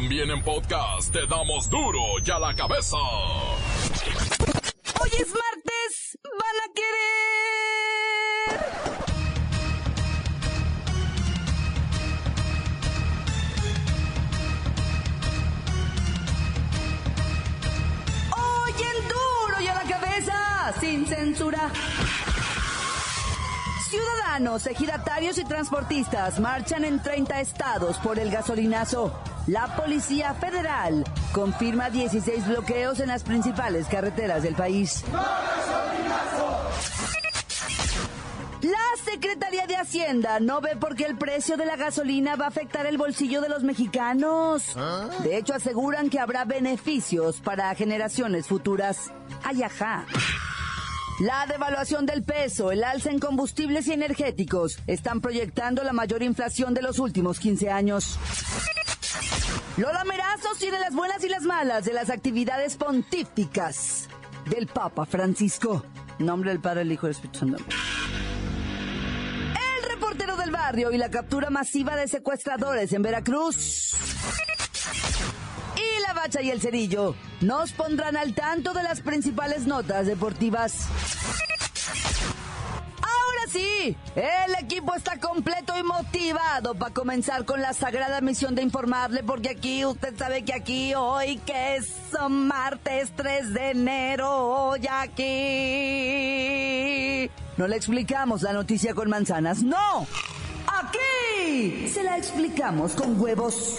También en podcast te damos duro y a la cabeza. Hoy es martes, van a querer. Hoy en duro y a la cabeza, sin censura. Ciudadanos, ejidatarios y transportistas marchan en 30 estados por el gasolinazo. La Policía Federal confirma 16 bloqueos en las principales carreteras del país. La Secretaría de Hacienda no ve por qué el precio de la gasolina va a afectar el bolsillo de los mexicanos. De hecho, aseguran que habrá beneficios para generaciones futuras. Ay, ajá. La devaluación del peso, el alza en combustibles y energéticos están proyectando la mayor inflación de los últimos 15 años. Lola Merazos tiene las buenas y las malas de las actividades pontíficas del Papa Francisco. Nombre del Padre, el Hijo y el Espíritu Santo. El reportero del barrio y la captura masiva de secuestradores en Veracruz. Y el cerillo nos pondrán al tanto de las principales notas deportivas. Ahora sí, el equipo está completo y motivado para comenzar con la sagrada misión de informarle, porque aquí, usted sabe que aquí, hoy que es martes 3 de enero, hoy aquí. No le explicamos la noticia con manzanas, no. Aquí se la explicamos con huevos.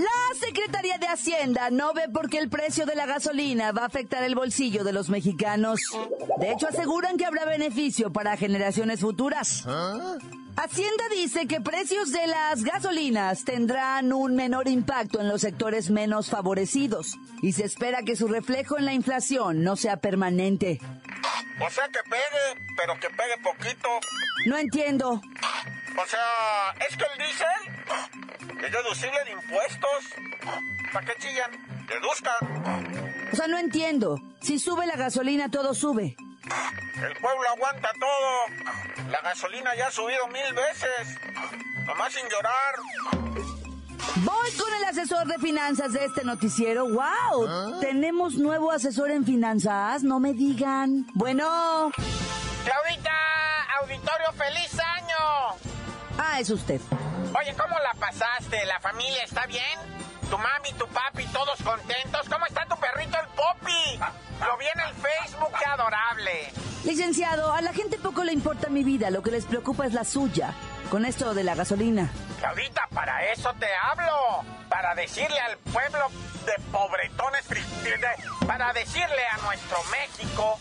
La Secretaría de Hacienda no ve por qué el precio de la gasolina va a afectar el bolsillo de los mexicanos. De hecho, aseguran que habrá beneficio para generaciones futuras. Hacienda dice que precios de las gasolinas tendrán un menor impacto en los sectores menos favorecidos y se espera que su reflejo en la inflación no sea permanente. O sea que pegue, pero que pegue poquito. No entiendo. O sea, es que el diésel es deducible de impuestos. ¿Para qué chillan? Deduzcan. O sea, no entiendo. Si sube la gasolina, todo sube. El pueblo aguanta todo. La gasolina ya ha subido mil veces. Nomás sin llorar. Voy con el asesor de finanzas de este noticiero. ¡Wow! Tenemos nuevo asesor en finanzas. No me digan. Bueno. Claudita, auditorio, feliz año. Ah, es usted. Oye, ¿cómo la pasaste? ¿La familia está bien? ¿Tu mami, tu papi, todos contentos? ¿Cómo está tu perrito el Poppy? Lo vi en el Facebook, qué adorable. Licenciado, a la gente poco le importa mi vida. Lo que les preocupa es la suya. Con esto de la gasolina. Claudita, para eso te hablo. Para decirle al pueblo de pobretones, para decirle a nuestro México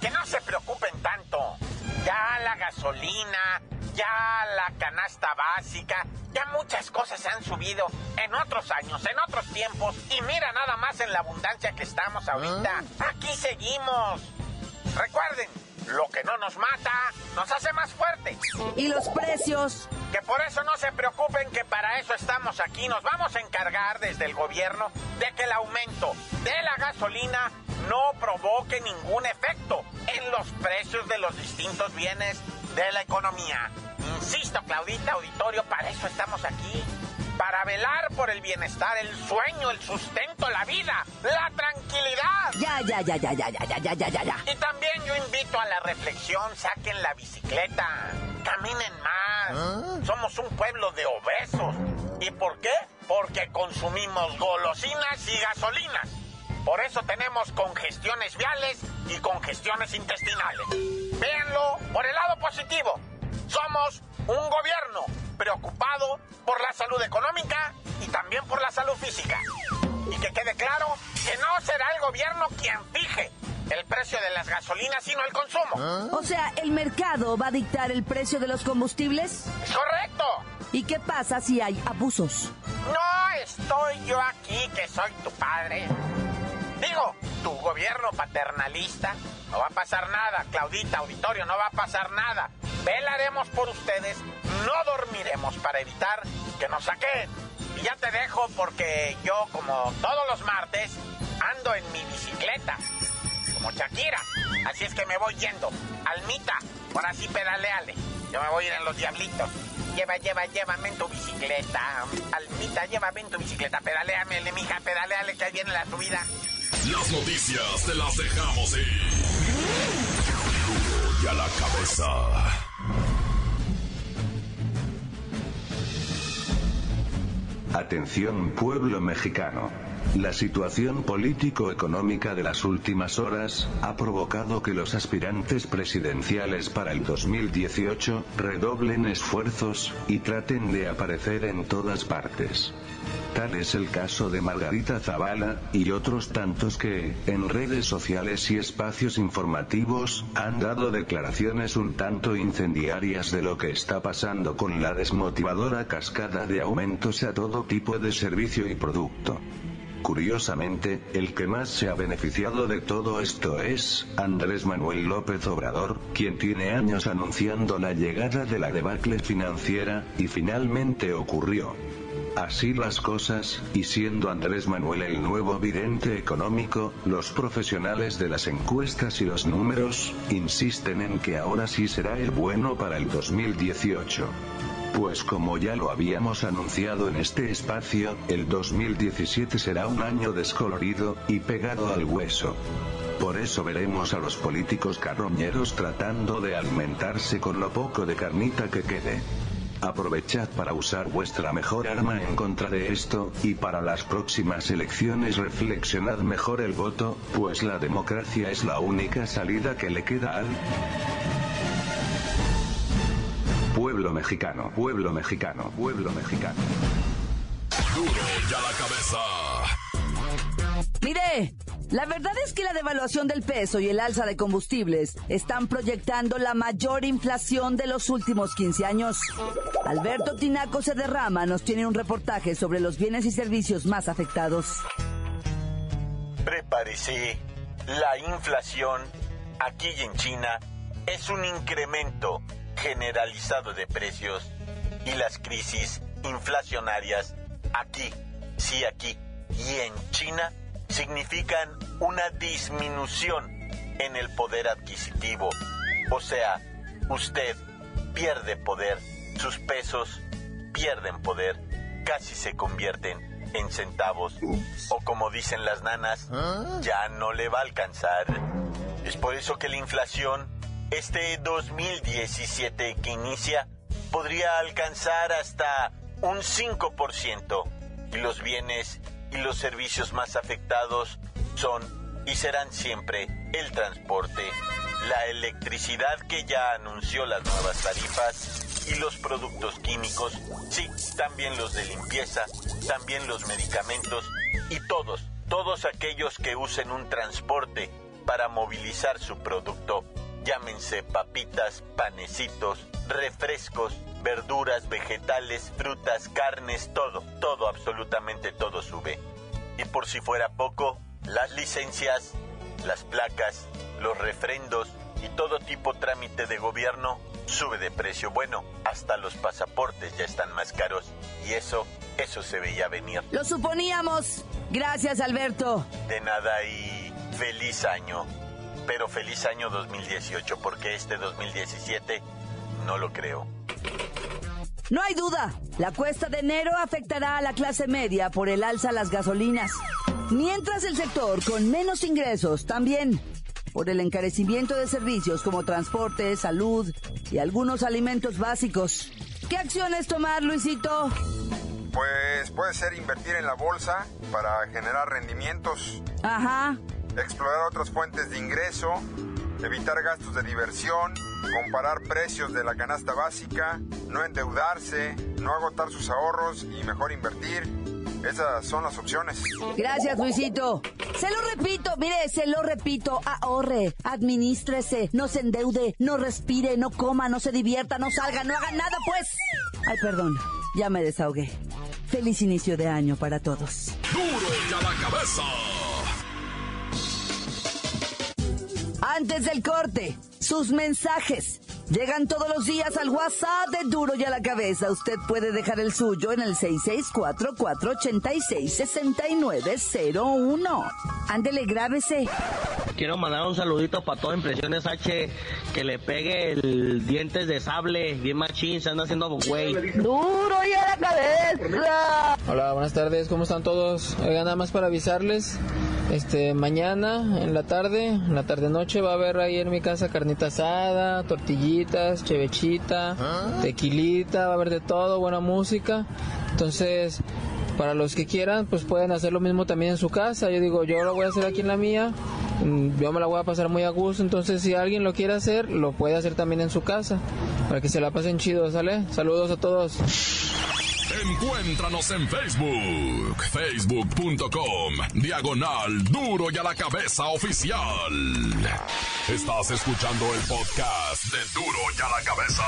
que no se preocupen tanto. Ya la gasolina, ya la canasta básica, ya muchas cosas han subido en otros años, en otros tiempos. Y mira nada más en la abundancia que estamos ahorita. Aquí seguimos. Recuerden, lo que no nos mata nos hace más fuertes. ¿Y los precios? Que por eso no se preocupen que para eso estamos aquí. Nos vamos a encargar desde el gobierno de que el aumento de la gasolina no provoque ningún efecto en los precios de los distintos bienes de la economía. Insisto, Claudita, auditorio, para eso estamos aquí. Para velar por el bienestar, el sueño, el sustento, la vida, la tranquilidad. Ya, ya, ya, ya, ya, ya, ya, ya, ya, ya, ya. Y también yo invito a la reflexión, saquen la bicicleta, caminen más. Somos un pueblo de obesos. ¿Y por qué? Porque consumimos golosinas y gasolinas. Por eso tenemos congestiones viales y congestiones intestinales. Véanlo por el lado positivo. Somos un gobierno preocupado por la salud económica y también por la salud física. Y que quede claro que no será el gobierno quien fije el precio de las gasolinas, sino el consumo. O sea, ¿el mercado va a dictar el precio de los combustibles? ¿Es correcto? ¿Y qué pasa si hay abusos? No estoy yo aquí que soy tu padre. Digo, tu gobierno paternalista. No va a pasar nada, Claudita, auditorio, no va a pasar nada. Velaremos por ustedes, no dormiremos para evitar que nos saquen. Y ya te dejo porque yo, como todos los martes, ando en mi bicicleta, como Shakira. Así es que me voy yendo. Almita, por así pedaleale. Yo me voy a ir en los diablitos. Lleva, lleva, llévame en tu bicicleta. Almita, llévame en tu bicicleta. Pedaleame, mija, pedaleale que ahí viene la subida. Las noticias te las dejamos ir. Y a la cabeza. Atención pueblo mexicano. La situación político-económica de las últimas horas ha provocado que los aspirantes presidenciales para el 2018 redoblen esfuerzos y traten de aparecer en todas partes. Tal es el caso de Margarita Zavala, y otros tantos que, en redes sociales y espacios informativos, han dado declaraciones un tanto incendiarias de lo que está pasando con la desmotivadora cascada de aumentos a todo tipo de servicio y producto. Curiosamente, el que más se ha beneficiado de todo esto es Andrés Manuel López Obrador, quien tiene años anunciando la llegada de la debacle financiera, y finalmente ocurrió. Así las cosas, y siendo Andrés Manuel el nuevo vidente económico, los profesionales de las encuestas y los números, insisten en que ahora sí será el bueno para el 2018. Pues como ya lo habíamos anunciado en este espacio, el 2017 será un año descolorido, y pegado al hueso. Por eso veremos a los políticos carroñeros tratando de alimentarse con lo poco de carnita que quede. Aprovechad para usar vuestra mejor arma en contra de esto, y para las próximas elecciones reflexionad mejor el voto, pues la democracia es la única salida que le queda al pueblo mexicano, pueblo mexicano, pueblo mexicano. Duro ya la cabeza. Mire, la verdad es que la devaluación del peso y el alza de combustibles están proyectando la mayor inflación de los últimos 15 años. Alberto Tinaco se derrama nos tiene un reportaje sobre los bienes y servicios más afectados. Prepárese, la inflación aquí y en China es un incremento generalizado de precios y las crisis inflacionarias aquí, sí aquí y en China significan una disminución en el poder adquisitivo. O sea, usted pierde poder, sus pesos pierden poder, casi se convierten en centavos. O como dicen las nanas, ya no le va a alcanzar. Es por eso que la inflación, este 2017 que inicia, podría alcanzar hasta un 5% y los bienes y los servicios más afectados son y serán siempre el transporte, la electricidad que ya anunció las nuevas tarifas y los productos químicos, sí, también los de limpieza, también los medicamentos y todos, todos aquellos que usen un transporte para movilizar su producto, llámense papitas, panecitos, refrescos, verduras, vegetales, frutas, carnes, todo, todo, absolutamente todo sube. Y por si fuera poco, las licencias, las placas, los refrendos y todo tipo trámite de gobierno sube de precio. Bueno, hasta los pasaportes ya están más caros y eso, eso se veía venir. Lo suponíamos. Gracias, Alberto. De nada y feliz año. Pero feliz año 2018 porque este 2017 no lo creo. No hay duda, la cuesta de enero afectará a la clase media por el alza a las gasolinas, mientras el sector con menos ingresos también por el encarecimiento de servicios como transporte, salud y algunos alimentos básicos. ¿Qué acciones tomar, Luisito? Pues puede ser invertir en la bolsa para generar rendimientos, Ajá. Explorar otras fuentes de ingreso, evitar gastos de diversión, comparar precios de la canasta básica, no endeudarse, no agotar sus ahorros y mejor invertir. Esas son las opciones. Gracias, Luisito. Se lo repito, mire, se lo repito. Ahorre, administrese, no se endeude, no respire, no coma, no se divierta, no salga, no haga nada, pues. Ay, perdón, ya me desahogué. Feliz inicio de año para todos. Duro ya la cabeza. Antes del corte, sus mensajes llegan todos los días al WhatsApp de Duro y a la Cabeza. Usted puede dejar el suyo en el 664-486-6901. Ándele, grábese. Quiero mandar un saludito para todas Impresiones H, que le pegue el dientes de sable, bien machín, se anda haciendo güey. Duro y a la cabeza. Hola, buenas tardes, ¿cómo están todos? Oigan, nada más para avisarles, este, mañana en la tarde, en la tarde noche va a haber ahí en mi casa carnita asada, tortillitas, chevechita, tequilita, va a haber de todo, buena música. Entonces, para los que quieran, pues pueden hacer lo mismo también en su casa. Yo digo, yo lo voy a hacer aquí en la mía, mm, yo me la voy a pasar muy a gusto, entonces si alguien lo quiere hacer, lo puede hacer también en su casa, para que se la pasen chido, ¿sale? Saludos a todos. Encuéntranos en Facebook, facebook.com, diagonal duro y a la cabeza oficial. Estás escuchando el podcast de duro y a la cabeza.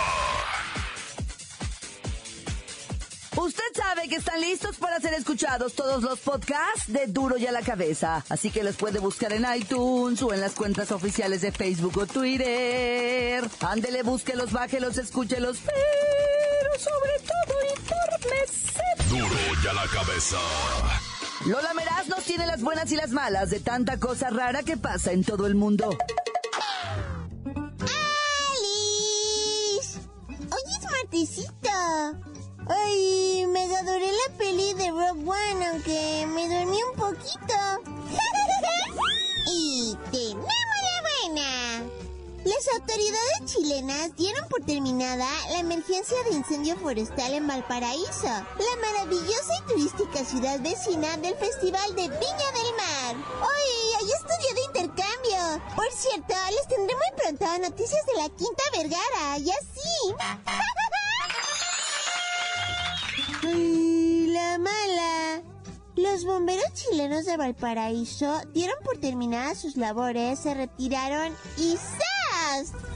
Usted sabe que están listos para ser escuchados todos los podcasts de Duro y a la Cabeza, así que los puede buscar en iTunes o en las cuentas oficiales de Facebook o Twitter. Ándele, búsquelos, bájelos, escúchelos, pero sobre todo infórmese. Duro y a la cabeza. Lola Meraz nos tiene las buenas y las malas de tanta cosa rara que pasa en todo el mundo. ¡Alice! Oye, es martesita. Ay, me adoré la peli de Rob One, aunque me dormí un poquito. y buena. Las autoridades chilenas dieron por terminada la emergencia de incendio forestal en Valparaíso, la maravillosa y turística ciudad vecina del Festival de Viña del Mar. ¡Ay, ahí estudié de intercambio! Por cierto, les tendré muy pronto noticias de la Quinta Vergara, y así. ¡Ay, la mala! Los bomberos chilenos de Valparaíso dieron por terminadas sus labores, se retiraron y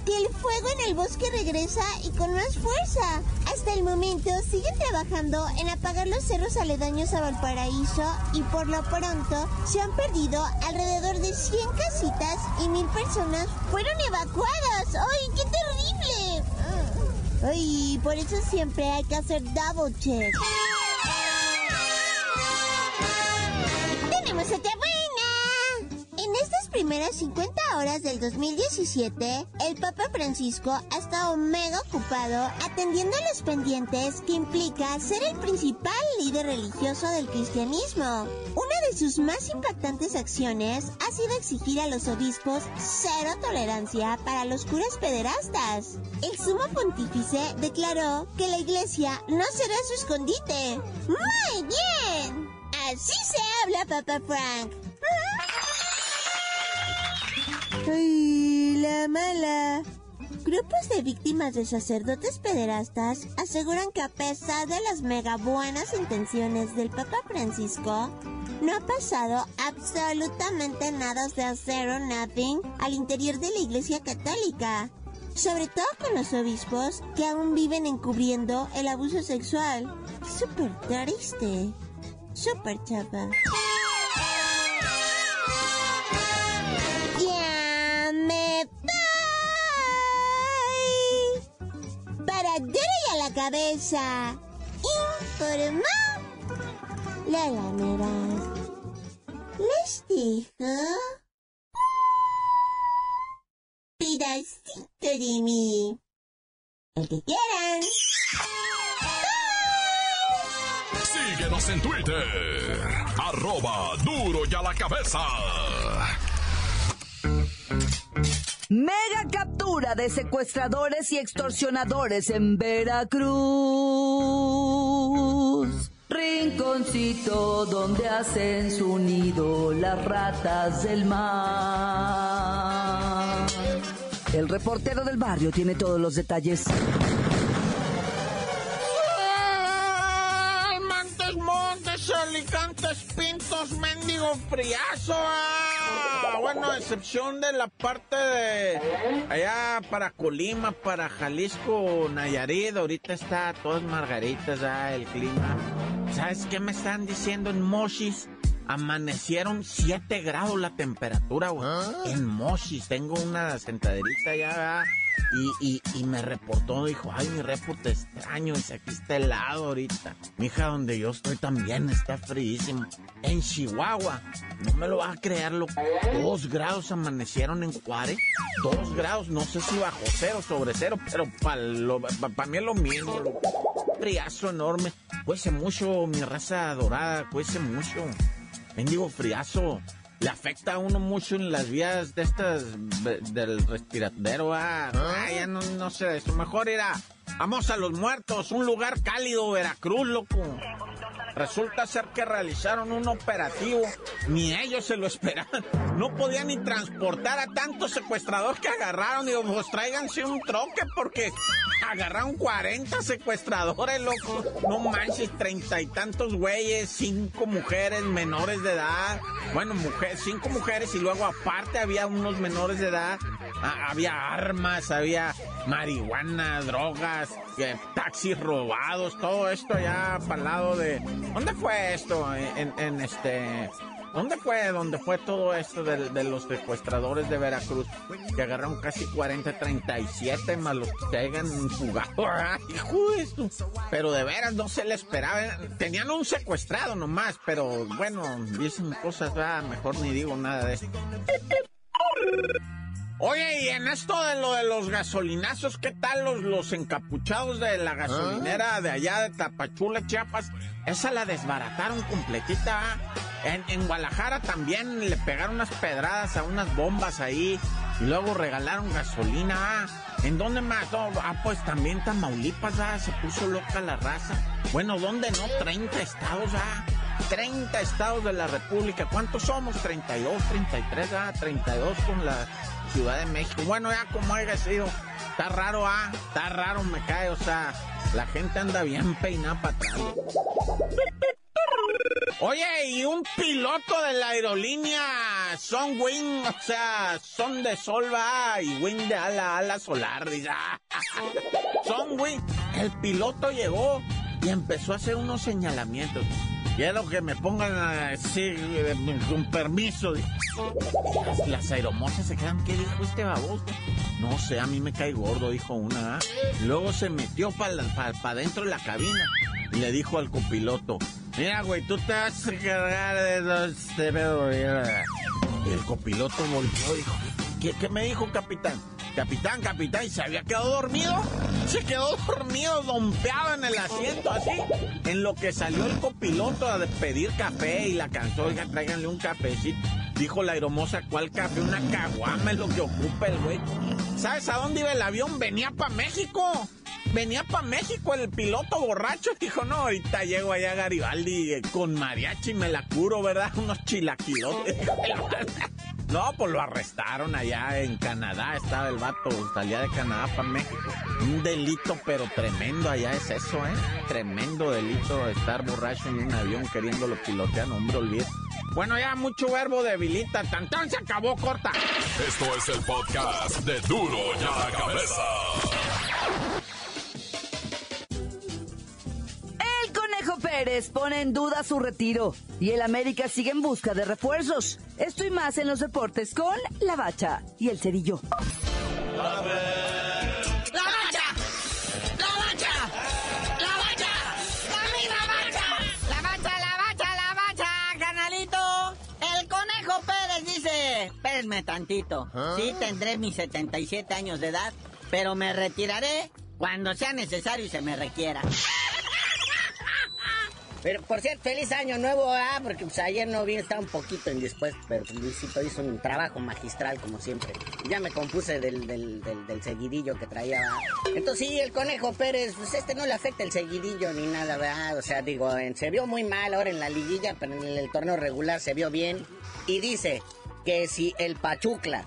Que el fuego en el bosque regresa y con más fuerza. Hasta el momento siguen trabajando en apagar los cerros aledaños a Valparaíso y por lo pronto se han perdido alrededor de 100 casitas y mil personas fueron evacuadas. ¡Ay, qué terrible! Ay, por eso siempre hay que hacer double check. ¡Tenemos! En estas primeras 50 horas del 2017, el Papa Francisco ha estado mega ocupado atendiendo los pendientes que implica ser el principal líder religioso del cristianismo. Una de sus más impactantes acciones ha sido exigir a los obispos cero tolerancia para los curas pederastas. El sumo pontífice declaró que la iglesia no será su escondite. ¡Muy bien! Así se habla, Papa Frank. ¡Ay, la mala! Grupos de víctimas de sacerdotes pederastas aseguran que a pesar de las mega buenas intenciones del Papa Francisco, no ha pasado absolutamente nada de cero nothing al interior de la Iglesia Católica. Sobre todo con los obispos que aún viven encubriendo el abuso sexual. Súper triste. Súper chapa. Cabeza. Informó la lamera. Les dijo. Pedacito de mí. El que quieran. Síguenos en Twitter. Arroba duro y a la cabeza. Mega captura de secuestradores y extorsionadores en Veracruz. Rinconcito donde hacen su nido las ratas del mar. El reportero del barrio tiene todos los detalles. ¡Ay, Montes, alicantes, pintos, mendigo friazo! Ah. Bueno, a excepción de la parte de allá para Colima, para Jalisco, Nayarit, ahorita está todas margaritas, ah, el clima. ¿Sabes qué me están diciendo en Mochis? Amanecieron 7 grados la temperatura, güey. En Mochis, tengo una sentaderita ya, ¿verdad? Y, y, y, me reportó, dijo, ay, mi reporte extraño, dice, aquí está helado ahorita. Mija, donde yo estoy también está fríísimo. En Chihuahua, no me lo vas a creer, loco. Dos grados amanecieron en Juárez. Dos grados, no sé si bajo cero, sobre cero, pero para pa, mí es lo mismo, loco. Friazo enorme. Cuece mucho, mi raza dorada, cuece mucho. Mendigo friazo le afecta a uno mucho en las vías de estas del respiradero. Ah, ya no, no sé eso. Mejor era, vamos a los muertos, un lugar cálido, Veracruz, loco. Resulta ser que realizaron un operativo, ni ellos se lo esperaban. No podían ni transportar a tantos secuestradores que agarraron. Digo, pues tráiganse un troque porque agarraron 40 secuestradores, loco. No manches, treinta y tantos güeyes, cinco mujeres menores de edad. Bueno, mujeres, cinco mujeres y luego aparte había unos menores de edad. Ah, había armas, había marihuana, drogas, eh, taxis robados, todo esto ya para el lado de... ¿Dónde fue esto? en este... ¿Dónde fue donde fue todo esto de, los secuestradores de Veracruz? Que agarraron casi 40, 37 más los que hayan jugado. De. Pero de veras no se le esperaba. Tenían un secuestrado nomás, pero bueno, dicen cosas, ah, mejor ni digo nada de esto. Oye, y en esto de lo de los gasolinazos, ¿qué tal los, los encapuchados de la gasolinera de allá de Tapachula, Chiapas? Esa la desbarataron completita. En, en, Guadalajara también le pegaron unas pedradas a unas bombas ahí y luego regalaron gasolina. ¿En dónde más? ah, pues también Tamaulipas, ah, se puso loca la raza. Bueno, ¿dónde no? 30 estados, ah. 30 estados de la República. ¿Cuántos somos? 32, 33, ah, 32 con la Ciudad de México. Bueno, ya como haya sido, está raro, ah, está raro, me cae, o sea, la gente anda bien peinada para atrás. Oye, y un piloto de la aerolínea Son Wing, o sea, Son de Sol va y Wing de ala, ala solar, dice. Son Wing, el piloto llegó y empezó a hacer unos señalamientos. Quiero que me pongan así, con permiso. Las, aeromosas se quedan, ¿qué dijo este baboso? No sé, a mí me cae gordo, dijo una. Luego se metió para pa, dentro de la cabina y le dijo al copiloto, mira, güey, tú te vas a cargar de los... Y el copiloto volvió y dijo, ¿qué, qué me dijo, capitán? Capitán, capitán, ¿y se había quedado dormido? Se quedó dormido, dompeado en el asiento, así. En lo que salió el copiloto a pedir café y la cansó, oiga, tráiganle un cafecito. Dijo la aeromosa, ¿cuál café? Una caguama es lo que ocupa el güey. ¿Sabes a dónde iba el avión? Venía para México. Venía para México el piloto borracho. Dijo, no, ahorita llego allá a Garibaldi eh, con mariachi me la curo, ¿verdad? Unos chilaquilotes. No, pues lo arrestaron allá en Canadá, estaba el vato, salía de Canadá para México. Un delito, pero tremendo allá es eso, ¿eh? Tremendo delito estar borracho en un avión queriéndolo pilotear, no, hombre, olvide. Bueno, ya mucho verbo debilita, tantón se acabó corta. Esto es el podcast de Duro ya la cabeza. Pérez pone en duda su retiro y el América sigue en busca de refuerzos. Esto y más en los deportes con La Bacha y el Cerillo. ¡La Bacha! ¡La Bacha! ¡La Bacha! ¡La Bacha! ¡La Bacha, la Bacha, la Bacha! ¡Canalito! El Conejo Pérez dice... Espérenme tantito. Sí tendré mis 77 años de edad, pero me retiraré cuando sea necesario y se me requiera. Pero, por cierto, feliz año nuevo, porque pues, ayer no vi, estaba un poquito en después, pero Luisito hizo un trabajo magistral, como siempre. Ya me compuse del, del, seguidillo que traía. Entonces, sí, el Conejo Pérez, pues este no le afecta el seguidillo ni nada, ¿verdad? O sea, digo, se vio muy mal ahora en la liguilla, pero en el torneo regular se vio bien. Y dice que si el Pachucla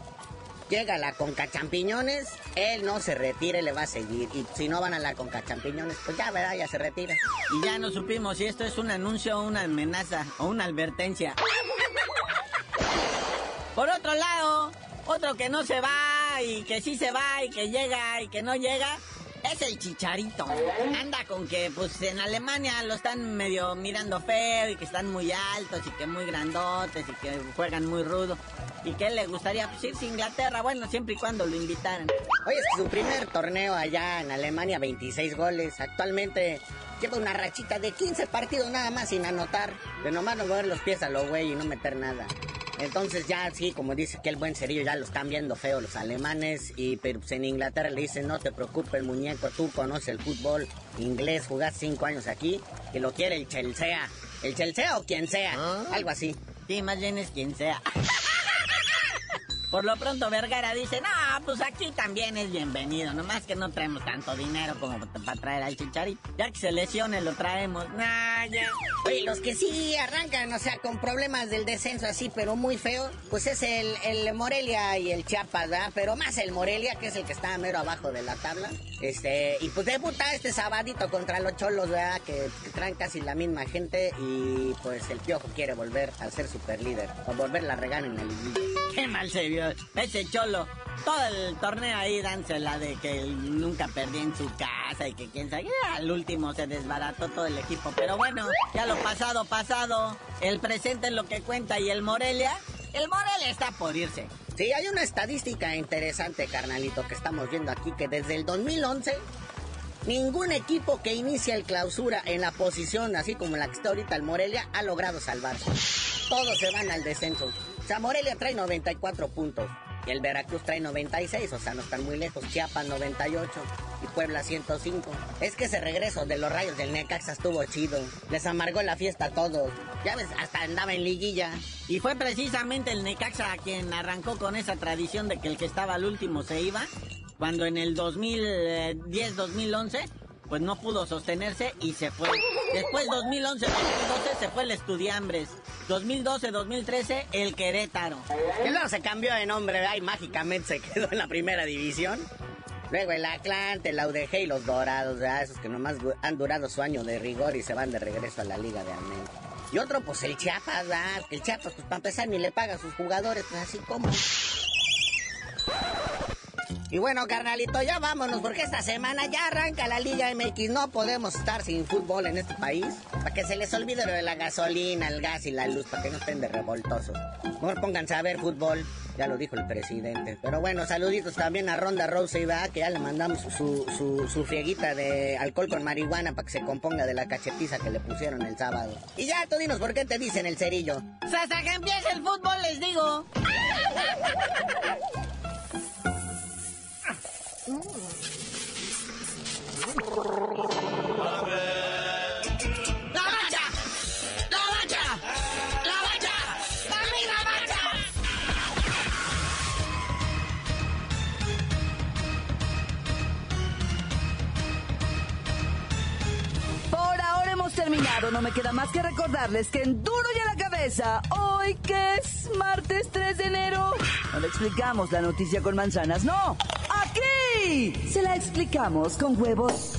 llega la Conca Champiñones, él no se retira y le va a seguir. Y si no van a la Conca Champiñones, pues ya, ¿verdad? Ya se retira. Y ya no supimos si esto es un anuncio o una amenaza o una advertencia. Por otro lado, otro que no se va y que sí se va y que llega y que no llega, Es el chicharito. Anda con que, pues, en Alemania lo están medio mirando feo y que están muy altos y que muy grandotes y que juegan muy rudo. Y que le gustaría pues, irse a Inglaterra, bueno, siempre y cuando lo invitaran. Oye, es su primer torneo allá en Alemania, 26 goles. Actualmente lleva una rachita de 15 partidos nada más sin anotar. De nomás no mover los pies a lo güey y no meter nada. Entonces ya sí, como dice que el buen cerillo ya lo están viendo feo los alemanes y pero pues, en Inglaterra le dicen no te preocupes muñeco, tú conoces el fútbol inglés, jugás cinco años aquí y lo quiere el Chelsea. El Chelsea o quien sea, ¿Ah? algo así. Sí, más bien es quien sea. Por lo pronto Vergara dice, no, pues aquí también es bienvenido, nomás que no traemos tanto dinero como para traer al chicharito. Ya que se lesione lo traemos. Nah, ya. Oye, los que sí arrancan, o sea, con problemas del descenso así, pero muy feo, pues es el, el Morelia y el Chiapas, ¿verdad? Pero más el Morelia, que es el que está mero abajo de la tabla. Este, y pues debuta este sabadito contra los cholos, ¿verdad? Que, traen casi la misma gente y pues el piojo quiere volver a ser super líder, o volver la regar en el Qué mal se vio ese cholo. Todo el torneo ahí dánsela de que nunca perdí en su casa y que quién sabe. Al último se desbarató todo el equipo. Pero bueno, ya lo pasado, pasado. El presente es lo que cuenta. Y el Morelia, el Morelia está por irse. Sí, hay una estadística interesante, carnalito, que estamos viendo aquí, que desde el 2011 Ningún equipo que inicia el clausura en la posición así como la que está ahorita el Morelia ha logrado salvarse. Todos se van al descenso. O Morelia trae 94 puntos. Y el Veracruz trae 96, o sea, no están muy lejos. Chiapas 98 y Puebla 105. Es que ese regreso de los rayos del Necaxa estuvo chido. Les amargó la fiesta a todos. Ya ves, hasta andaba en liguilla. Y fue precisamente el Necaxa quien arrancó con esa tradición de que el que estaba al último se iba. Cuando en el 2010-2011 pues no pudo sostenerse y se fue. Después 2011-2012 se fue el Estudiambres. 2012-2013 el Querétaro. Y luego se cambió de nombre, ay, mágicamente se quedó en la primera división. Luego el Atlante, el UDG y los Dorados, esos que nomás han durado su año de rigor y se van de regreso a la Liga de América. Y otro, pues el Chiapas. El Chiapas, pues para empezar, ni le paga a sus jugadores, pues así como. Y bueno, carnalito, ya vámonos, porque esta semana ya arranca la Liga MX. No podemos estar sin fútbol en este país. Para que se les olvide lo de la gasolina, el gas y la luz, para que no estén de revoltosos. Mejor pónganse a ver fútbol. Ya lo dijo el presidente. Pero bueno, saluditos también a Ronda Rose va que ya le mandamos su, su, su frieguita de alcohol con marihuana para que se componga de la cachetiza que le pusieron el sábado. Y ya, tú dinos por qué te dicen el cerillo. Hasta que empiece el fútbol, les digo. Terminado. No me queda más que recordarles que en Duro y a la Cabeza, hoy que es martes 3 de enero, no le explicamos la noticia con manzanas, no. Aquí se la explicamos con huevos.